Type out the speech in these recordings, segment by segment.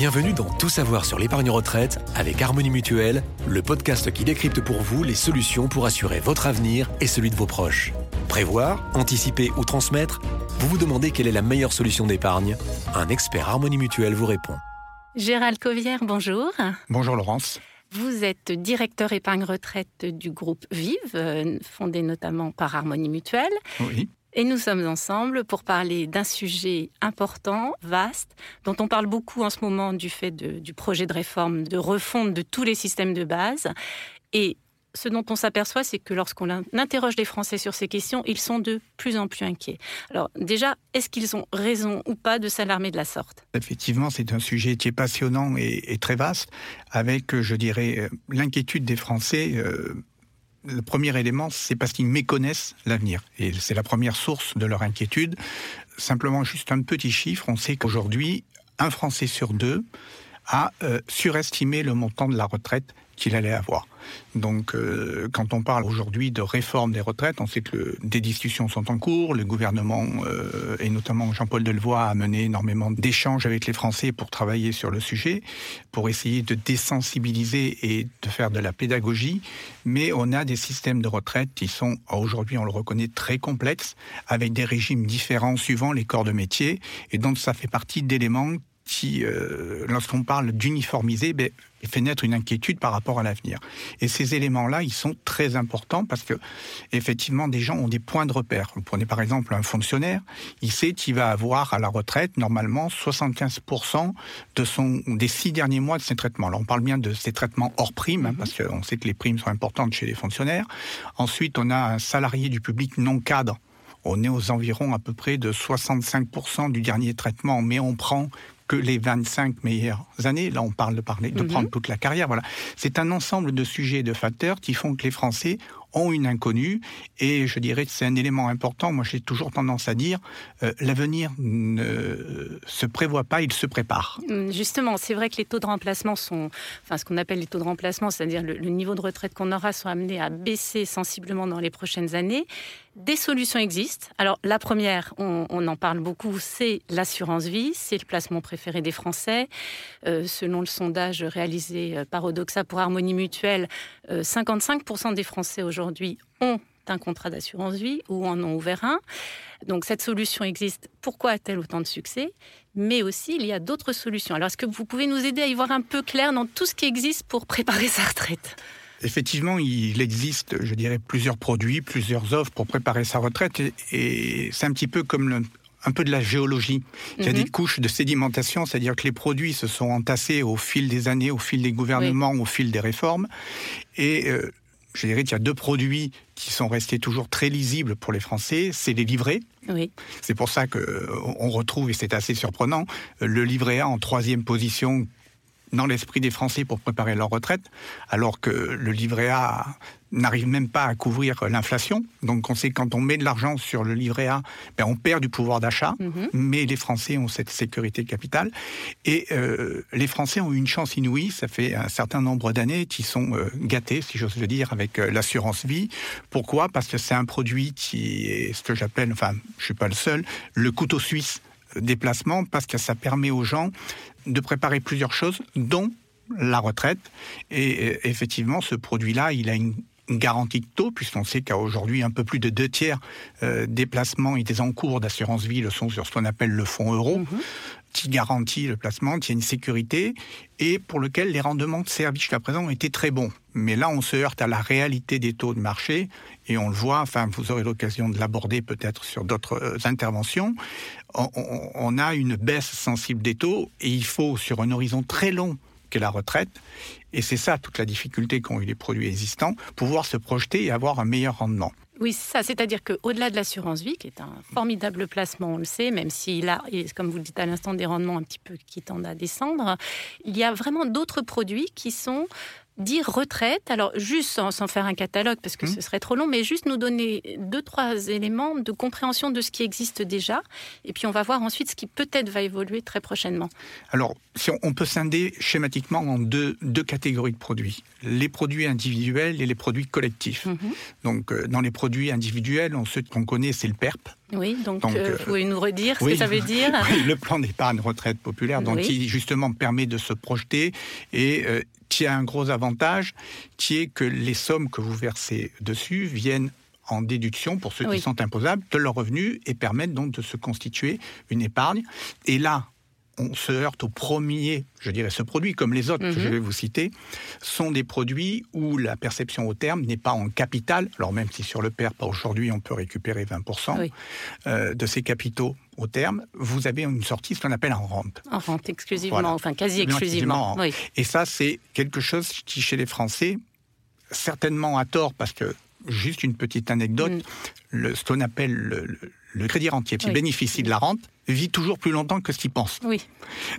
Bienvenue dans Tout savoir sur l'épargne retraite avec Harmonie Mutuelle, le podcast qui décrypte pour vous les solutions pour assurer votre avenir et celui de vos proches. Prévoir, anticiper ou transmettre, vous vous demandez quelle est la meilleure solution d'épargne? Un expert Harmonie Mutuelle vous répond. Gérald Covière, bonjour. Bonjour Laurence. Vous êtes directeur épargne retraite du groupe Vive, euh, fondé notamment par Harmonie Mutuelle. Oui. Et nous sommes ensemble pour parler d'un sujet important, vaste, dont on parle beaucoup en ce moment du fait du projet de réforme, de refonte de tous les systèmes de base. Et ce dont on s'aperçoit, c'est que lorsqu'on interroge les Français sur ces questions, ils sont de plus en plus inquiets. Alors déjà, est-ce qu'ils ont raison ou pas de s'alarmer de la sorte? Effectivement, c'est un sujet qui est passionnant et, très vaste, avec, je dirais, euh, l'inquiétude des Français. Euh, le premier élément, c'est parce qu'ils méconnaissent l'avenir. Et c'est la première source de leur inquiétude. Simplement, juste un petit chiffre, on sait qu'aujourd'hui, un Français sur deux a euh, surestimé le montant de la retraite qu'il allait avoir. Donc, euh, quand on parle aujourd'hui de réforme des retraites, on sait que des discussions sont en cours. Le gouvernement, euh, et notamment Jean-Paul Delevoye, a mené énormément d'échanges avec les Français pour travailler sur le sujet, pour essayer de désensibiliser et de faire de la pédagogie. Mais on a des systèmes de retraite qui sont, aujourd'hui, on le reconnaît, très complexes, avec des régimes différents suivant les corps de métier. Et donc, ça fait partie d'éléments qui, euh, lorsqu'on parle d'uniformiser, ben, fait naître une inquiétude par rapport à l'avenir. Et ces éléments-là, ils sont très importants parce que, effectivement, des gens ont des points de repère. Vous prenez par exemple un fonctionnaire, il sait qu'il va avoir à la retraite, normalement, 75% de son, des six derniers mois de ses traitements. Là, on parle bien de ces traitements hors prime, hein, mhm. parce qu'on sait que les primes sont importantes chez les fonctionnaires. Ensuite, on a un salarié du public non cadre on est aux environs à peu près de 65% du dernier traitement, mais on prend que les 25 meilleures années. Là, on parle de, parler, de mhm. prendre toute la carrière. Voilà. C'est un ensemble de sujets, de facteurs qui font que les Français ont une inconnue et je dirais que c'est un élément important. Moi, j'ai toujours tendance à dire euh, l'avenir ne se prévoit pas, il se prépare. Hum, justement, c'est vrai que les taux de remplacement sont, enfin, ce qu'on appelle les taux de remplacement, c'est-à-dire le, niveau de retraite qu'on aura, sont amenés à baisser sensiblement dans les prochaines années. Des solutions existent. Alors, la première, on, en parle beaucoup, c'est l'assurance vie, c'est le placement préféré des Français. Euh, selon le sondage réalisé euh, par Odoxa pour Harmonie Mutuelle, 55% des Français aujourd'hui aujourd'hui ont un contrat d'assurance vie ou en ont ouvert un. Donc cette solution existe. Pourquoi a-t-elle autant de succès? Mais aussi, il y a d'autres solutions. Alors est-ce que vous pouvez nous aider à y voir un peu clair dans tout ce qui existe pour préparer sa retraite? Effectivement, il existe, je dirais, plusieurs produits, plusieurs offres pour préparer sa retraite. Et c'est un petit peu comme un peu de la géologie. Il y a des mhm. couches de sédimentation, c'est-à-dire que les produits se sont entassés au fil des années, au fil des gouvernements, au fil des réformes. Et euh, je dirais qu'il y a deux produits qui sont restés toujours très lisibles pour les Français, c'est les livrets. Oui. C'est pour ça qu'on retrouve, et c'est assez surprenant, le livret A en troisième position dans l'esprit des Français pour préparer leur retraite, alors que le livret A n'arrive même pas à couvrir l'inflation. Donc on sait que quand on met de l'argent sur le livret A, ben on perd du pouvoir d'achat, mhm. mais les Français ont cette sécurité capitale. Et euh, les Français ont eu une chance inouïe, ça fait un certain nombre d'années qu'ils sont euh, gâtés, si j'ose le dire, avec euh, l'assurance vie. Pourquoi? Parce que c'est un produit qui est ce que j'appelle, enfin je suis pas le seul, le couteau suisse déplacement parce que ça permet aux gens de préparer plusieurs choses, dont la retraite. Et effectivement, ce produit-là, il a une garantie de taux, puisqu'on sait qu'aujourd'hui, un peu plus de deux tiers euh, des placements et des encours d'assurance vie le sont sur ce qu'on appelle le fonds euro. Mhm. qui garantit le placement, qui a une sécurité et pour lequel les rendements de service jusqu'à présent ont été très bons. Mais là, on se heurte à la réalité des taux de marché et on le voit, enfin, vous aurez l'occasion de l'aborder peut-être sur d'autres euh, interventions. on, a une baisse sensible des taux et il faut, sur un horizon très long, qu'est la retraite. Et c'est ça toute la difficulté qu'ont eu les produits existants, pouvoir se projeter et avoir un meilleur rendement. Oui, ça. C'est-à-dire qu'au-delà de l'assurance vie, qui est un formidable placement, on le sait, même s'il a, comme vous le dites à l'instant, des rendements un petit peu qui tendent à descendre, il y a vraiment d'autres produits qui sont dire retraite, alors juste sans, faire un catalogue parce que mmh. ce serait trop long, mais juste nous donner deux, trois éléments de compréhension de ce qui existe déjà. Et puis on va voir ensuite ce qui peut-être va évoluer très prochainement. Alors, si on, peut scinder schématiquement en deux, deux, catégories de produits. Les produits individuels et les produits collectifs. Mmh. Donc, euh, dans les produits individuels, on, ce qu'on connaît, c'est le PERP, Oui, donc, vous pouvez nous redire ce que ça veut dire Le plan d'épargne retraite populaire, donc qui justement permet de se projeter et qui a un gros avantage, qui est que les sommes que vous versez dessus viennent en déduction pour ceux qui sont imposables de leurs revenus et permettent donc de se constituer une épargne. Et là, on se heurte au premier, je dirais, ce produit, comme les autres que je mhm. vais vous citer, sont des produits où la perception au terme n'est pas en capital. Alors même si sur le PERP, aujourd'hui, on peut récupérer 20% euh, de ces capitaux au terme, vous avez une sortie, ce qu'on appelle en rente. En rente exclusivement, enfin quasi exclusivement. Et ça, c'est quelque chose qui, chez les Français, certainement à tort, parce que juste une petite anecdote, mm. le, ce qu'on appelle le, crédit rentier qui bénéficie de la rente vit toujours plus longtemps que ce qu'il pense. Oui,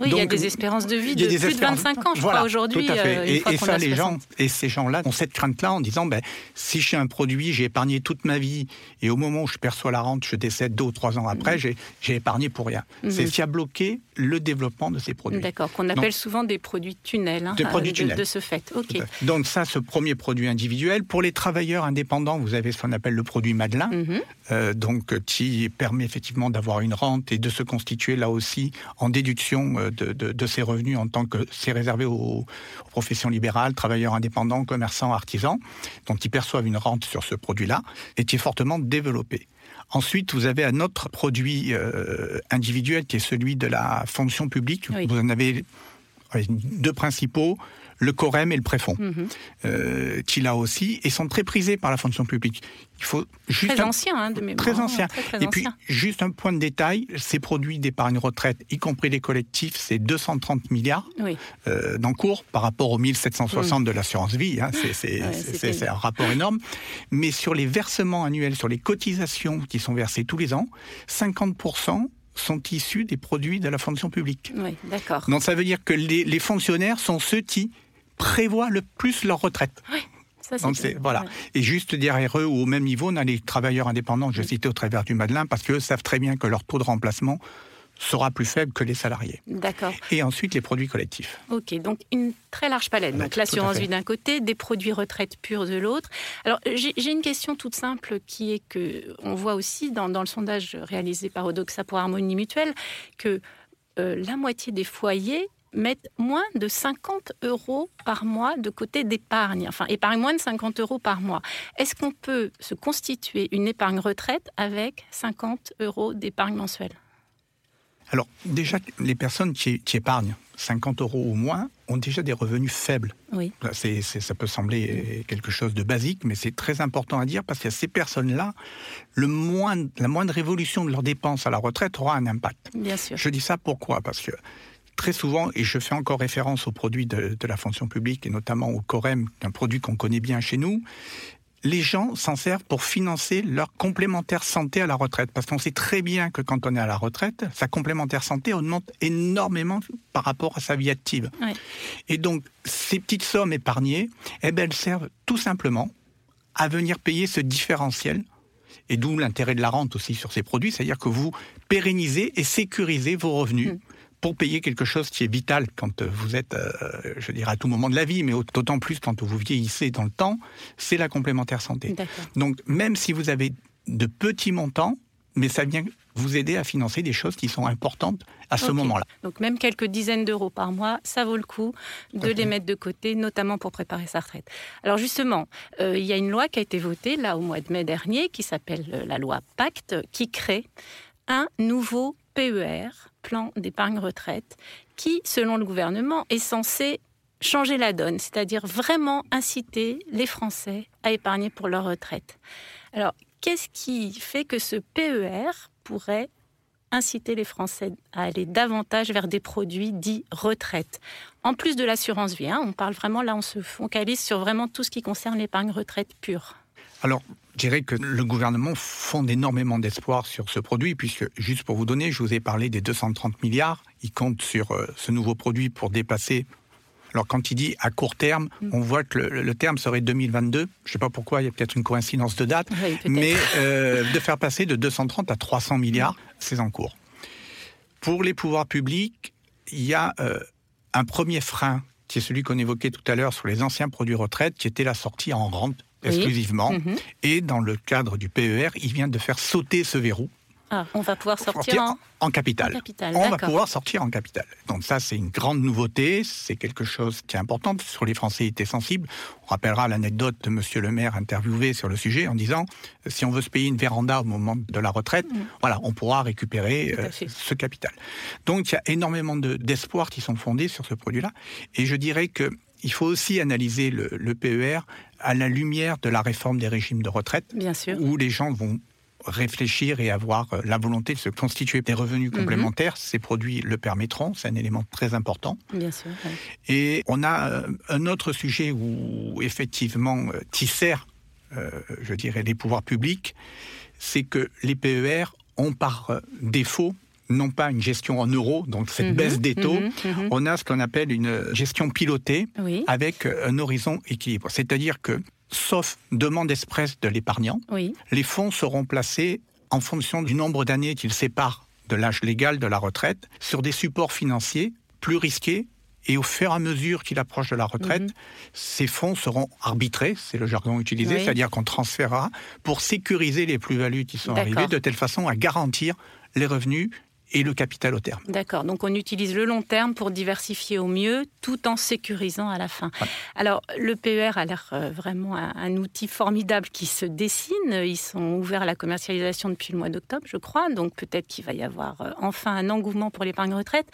oui il y a des espérances de vie de plus de 25 ans, je crois, aujourd'hui. Euh, et, et ça, les gens, et ces gens-là ont cette crainte-là en disant, ben, si j'ai un produit, j'ai épargné toute ma vie, et au moment où je perçois la rente, je décède deux ou trois ans après, mhm. j'ai épargné pour rien. Mhm. C'est ce qui a bloqué le développement de ces produits. D'accord, qu'on appelle souvent des produits tunnels. Hein, des produits tunnels. De, ce fait, ok. Donc ça, ce premier produit individuel. Pour les travailleurs indépendants, vous avez ce qu'on appelle le produit Madelin, mhm. euh, donc qui permet effectivement d'avoir une rente et de se constituer là aussi en déduction euh, de, de, ses revenus en tant que c'est réservé aux, professions libérales, travailleurs indépendants, commerçants, artisans, donc ils perçoivent une rente sur ce produit-là et qui est fortement développé. Ensuite, vous avez un autre produit euh, individuel qui est celui de la fonction publique. Vous en avez deux principaux le Corem et le préfond, mhm. euh, qui là aussi, et sont très prisés par la fonction publique. Il faut juste très ancien, hein, de mémoire. Très ancien. et puis, juste un point de détail, ces produits d'épargne retraite, y compris les collectifs, c'est 230 milliards euh, d'encours par rapport aux 1760 mhm. de l'assurance vie. Hein, c'est un rapport énorme. Mais sur les versements annuels, sur les cotisations qui sont versées tous les ans, 50% sont issus des produits de la fonction publique. Oui, d'accord. Donc ça veut dire que les, les fonctionnaires sont ceux qui prévoient le plus leur retraite. Oui. Ça, voilà. Et juste derrière eux, ou au même niveau, on a les travailleurs indépendants que je citais au travers du Madeleine, parce qu'eux savent très bien que leur taux de remplacement sera plus faible que les salariés. D'accord. Et ensuite les produits collectifs. Ok, donc une très large palette. donc l'assurance vie d'un côté, des produits retraite purs de l'autre. Alors j'ai une question toute simple qui est que on voit aussi dans, dans le sondage réalisé par Odoxa pour Harmonie Mutuelle que euh, la moitié des foyers mettent moins de 50 euros par mois de côté d'épargne, enfin épargne moins de 50 euros par mois. Est-ce qu'on peut se constituer une épargne retraite avec 50 euros d'épargne mensuelle? Alors déjà, les personnes qui, épargnent 50 euros ou moins ont déjà des revenus faibles. Oui. ça peut sembler quelque chose de basique, mais c'est très important à dire parce que ces personnes-là, la moindre évolution de leurs dépenses à la retraite aura un impact. Bien sûr. Je dis ça pourquoi? Parce que très souvent, et je fais encore référence aux produits de, la fonction publique, et notamment au Corem, un produit qu'on connaît bien chez nous, les gens s'en servent pour financer leur complémentaire santé à la retraite. Parce qu'on sait très bien que quand on est à la retraite, sa complémentaire santé augmente énormément par rapport à sa vie active. Et donc, ces petites sommes épargnées, eh ben, elles servent tout simplement à venir payer ce différentiel et d'où l'intérêt de la rente aussi sur ces produits, c'est-à-dire que vous pérennisez et sécurisez vos revenus. Mm pour payer quelque chose qui est vital quand vous êtes, euh, je dirais, à tout moment de la vie, mais d'autant plus quand vous vieillissez dans le temps, c'est la complémentaire santé. Donc, même si vous avez de petits montants, mais ça vient vous aider à financer des choses qui sont importantes à ce moment-là. Donc même quelques dizaines d'euros par mois, ça vaut le coup de les mettre de côté, notamment pour préparer sa retraite. Alors justement, euh, il y a une loi qui a été votée là au mois de mai dernier, qui s'appelle euh, la loi Pacte, qui crée un nouveau PER, plan d'épargne retraite, qui, selon le gouvernement, est censé changer la donne, c'est-à-dire vraiment inciter les Français à épargner pour leur retraite. Alors, qu'est-ce qui fait que ce PER pourrait inciter les Français à aller davantage vers des produits dits retraite? En plus de l'assurance vie, hein, on parle vraiment, là on se focalise sur vraiment tout ce qui concerne l'épargne retraite pure. Alors, je dirais que le gouvernement fonde énormément d'espoir sur ce produit, puisque, juste pour vous donner, je vous ai parlé des 230 milliards. Il compte sur euh, ce nouveau produit pour dépasser. Alors, quand il dit à court terme, mm. on voit que le, terme serait 2022. Je ne sais pas pourquoi, il y a peut-être une coïncidence de date, mais euh, de faire passer de 230 à 300 milliards, c'est en cours. Pour les pouvoirs publics, il y a euh, un premier frein, qui est celui qu'on évoquait tout à l'heure sur les anciens produits retraite, qui était la sortie en rente exclusivement. Mhm. Et dans le cadre du PER, il vient de faire sauter ce verrou. Ah, on va pouvoir sortir, en... en... capital. on va pouvoir sortir en capital. Donc ça, c'est une grande nouveauté. C'est quelque chose qui est important. Sur les Français étaient sensibles. On rappellera l'anecdote de Monsieur le maire interviewé sur le sujet en disant si on veut se payer une véranda au moment de la retraite, mm. voilà, on pourra récupérer euh, ce capital. Donc il y a énormément d'espoirs qui sont fondés sur ce produit-là. Et je dirais que il faut aussi analyser le, le, PER à la lumière de la réforme des régimes de retraite, Bien sûr. où les gens vont réfléchir et avoir euh, la volonté de se constituer des revenus mhm. complémentaires. Ces produits le permettront, c'est un élément très important. Bien sûr. Et on a euh, un autre sujet où effectivement euh, Tisser, je dirais les pouvoirs publics, c'est que les PER ont par défaut non pas une gestion en euros, donc cette mhm. baisse des taux, mhm. on a ce qu'on appelle une gestion pilotée avec un horizon équilibre. C'est-à-dire que sauf demande expresse de l'épargnant, les fonds seront placés en fonction du nombre d'années qu'ils séparent de l'âge légal de la retraite sur des supports financiers plus risqués et au fur et à mesure qu'il approche de la retraite, mhm. ces fonds seront arbitrés, c'est le jargon utilisé, c'est-à-dire qu'on transférera pour sécuriser les plus-values qui sont arrivées de telle façon à garantir les revenus et le capital au terme. D'accord, donc on utilise le long terme pour diversifier au mieux tout en sécurisant à la fin. Alors le PER a l'air euh, vraiment un, outil formidable qui se dessine. Ils sont ouverts à la commercialisation depuis le mois d'octobre, je crois, donc peut-être qu'il va y avoir euh, enfin un engouement pour l'épargne retraite.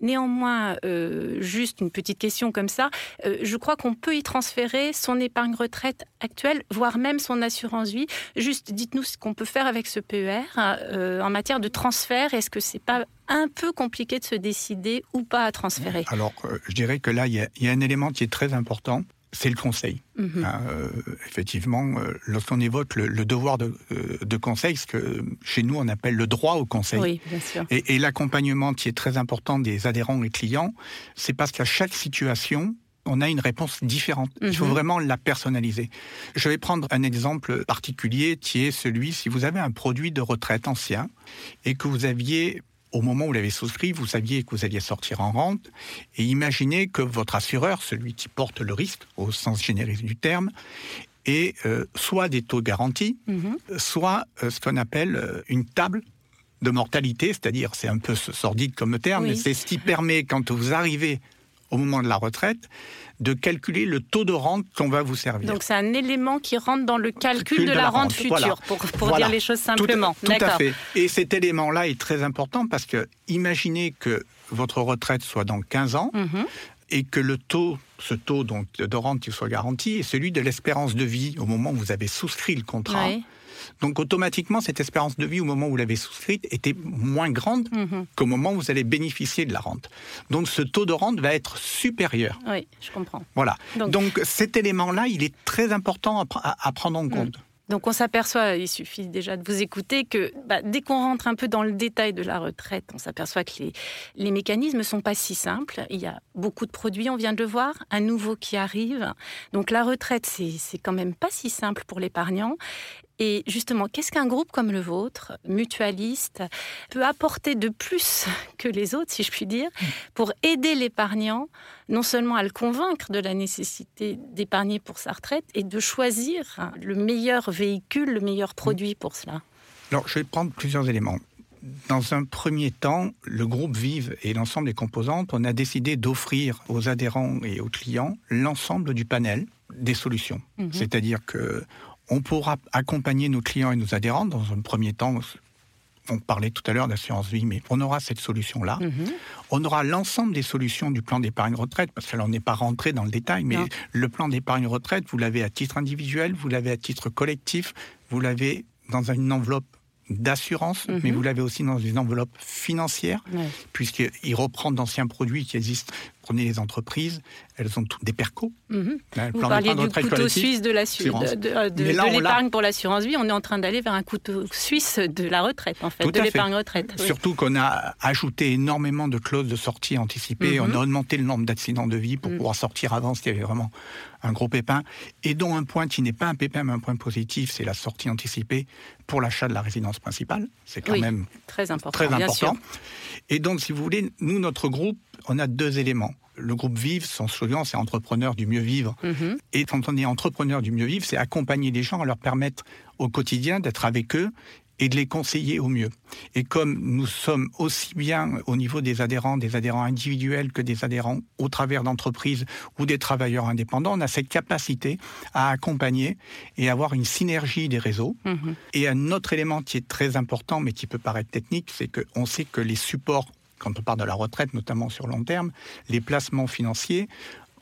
Néanmoins, euh, juste une petite question comme ça, euh, je crois qu'on peut y transférer son épargne retraite actuelle, voire même son assurance vie. Juste, dites-nous ce qu'on peut faire avec ce PER euh, en matière de transfert. Est-ce que c'est pas un peu compliqué de se décider ou pas à transférer Alors, je dirais que là, il y, a un élément qui est très important c'est le conseil. Mhm. Hein, euh, effectivement, euh, lorsqu'on évoque le, devoir de, euh, de, conseil, ce que chez nous on appelle le droit au conseil, oui, bien sûr. et, l'accompagnement qui est très important des adhérents et clients, c'est parce qu'à chaque situation, on a une réponse différente. Il faut mhm. vraiment la personnaliser. Je vais prendre un exemple particulier qui est celui si vous avez un produit de retraite ancien et que vous aviez au moment où vous l'avez souscrit, vous saviez que vous alliez sortir en rente, et imaginez que votre assureur, celui qui porte le risque, au sens générique du terme, ait euh, soit des taux garantis, mhm. soit euh, ce qu'on appelle euh, une table de mortalité, c'est-à-dire, c'est un peu sordide comme terme, mais c'est ce qui permet, quand vous arrivez au moment de la retraite, de calculer le taux de rente qu'on va vous servir. Donc c'est un élément qui rentre dans le calcul de, la, rente, future, pour, dire les choses simplement. Tout, à fait. Et cet élément-là est très important parce que imaginez que votre retraite soit dans 15 ans. Mhm. Et que le taux, ce taux donc de rente qui soit garanti, est celui de l'espérance de vie au moment où vous avez souscrit le contrat. Donc automatiquement, cette espérance de vie au moment où vous l'avez souscrite était moins grande mhm. qu'au moment où vous allez bénéficier de la rente. Donc ce taux de rente va être supérieur. Oui, je comprends. Voilà. Donc, cet élément-là, il est très important à, prendre en compte. Donc on s'aperçoit, il suffit déjà de vous écouter, que bah, dès qu'on rentre un peu dans le détail de la retraite, on s'aperçoit que les, les mécanismes ne sont pas si simples. Il y a beaucoup de produits, on vient de le voir, un nouveau qui arrive. Donc la retraite, c'est quand même pas si simple pour l'épargnant. Et justement, qu'est-ce qu'un groupe comme le vôtre, mutualiste, peut apporter de plus que les autres, si je puis dire, pour aider l'épargnant, non seulement à le convaincre de la nécessité d'épargner pour sa retraite, et de choisir le meilleur véhicule, le meilleur produit pour cela? Alors, je vais prendre plusieurs éléments. Dans un premier temps, le groupe Vive et l'ensemble des composantes, on a décidé d'offrir aux adhérents et aux clients l'ensemble du panel des solutions. Mhm. C'est-à-dire que on pourra accompagner nos clients et nos adhérents dans un premier temps. On parlait tout à l'heure d'assurance vie, mais on aura cette solution-là. Mhm. On aura l'ensemble des solutions du plan d'épargne retraite, parce que là, on n'est pas rentré dans le détail, mais le plan d'épargne retraite, vous l'avez à titre individuel, vous l'avez à titre collectif, vous l'avez dans une enveloppe d'assurance, mhm. mais vous l'avez aussi dans une enveloppe financière, puisqu'il reprend d'anciens produits qui existent prenez les entreprises, elles ont toutes des percos. Mhm. Vous parliez du couteau suisse de l'épargne pour l'assurance vie. On est en train d'aller vers un couteau suisse de la retraite, en fait, de l'épargne retraite. Surtout qu'on a ajouté énormément de clauses de sortie anticipées. Mhm. On a augmenté le nombre d'accidents de vie pour mhm. pouvoir sortir avant s'il y avait vraiment un gros pépin. Et dont un point qui n'est pas un pépin, mais un point positif, c'est la sortie anticipée pour l'achat de la résidence principale. C'est quand même très important. Très important. Et donc, si vous voulez, nous, notre groupe, on a deux éléments. Le groupe Vive, son slogan, c'est entrepreneur du mieux vivre. Mhm. Et quand on est entrepreneur du mieux vivre, c'est accompagner les gens, leur permettre au quotidien d'être avec eux et de les conseiller au mieux. Et comme nous sommes aussi bien au niveau des adhérents, des adhérents individuels que des adhérents au travers d'entreprises ou des travailleurs indépendants, on a cette capacité à accompagner et avoir une synergie des réseaux. Mhm. Et un autre élément qui est très important, mais qui peut paraître technique, c'est qu'on sait que les supports quand on parle de la retraite, notamment sur long terme, les placements financiers,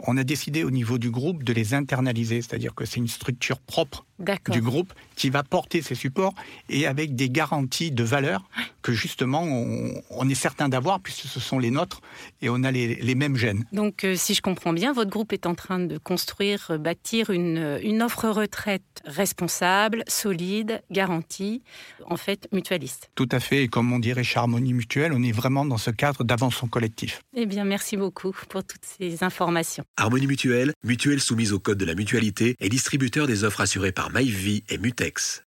on a décidé au niveau du groupe de les internaliser, c'est-à-dire que c'est une structure propre du groupe qui va porter ces supports et avec des garanties de valeur que justement on, est certain d'avoir puisque ce sont les nôtres et on a les, mêmes gènes. Donc euh, si je comprends bien, votre groupe est en train de construire, euh, bâtir une, une offre retraite responsable, solide, garantie, en fait mutualiste. Tout à fait, et comme on dirait chez Harmonie Mutuelle, on est vraiment dans ce cadre d'avançon collectif. Eh bien merci beaucoup pour toutes ces informations. Harmonie Mutuelle, mutuelle soumise au code de la mutualité et distributeur des offres assurées par MyVie et Mutex.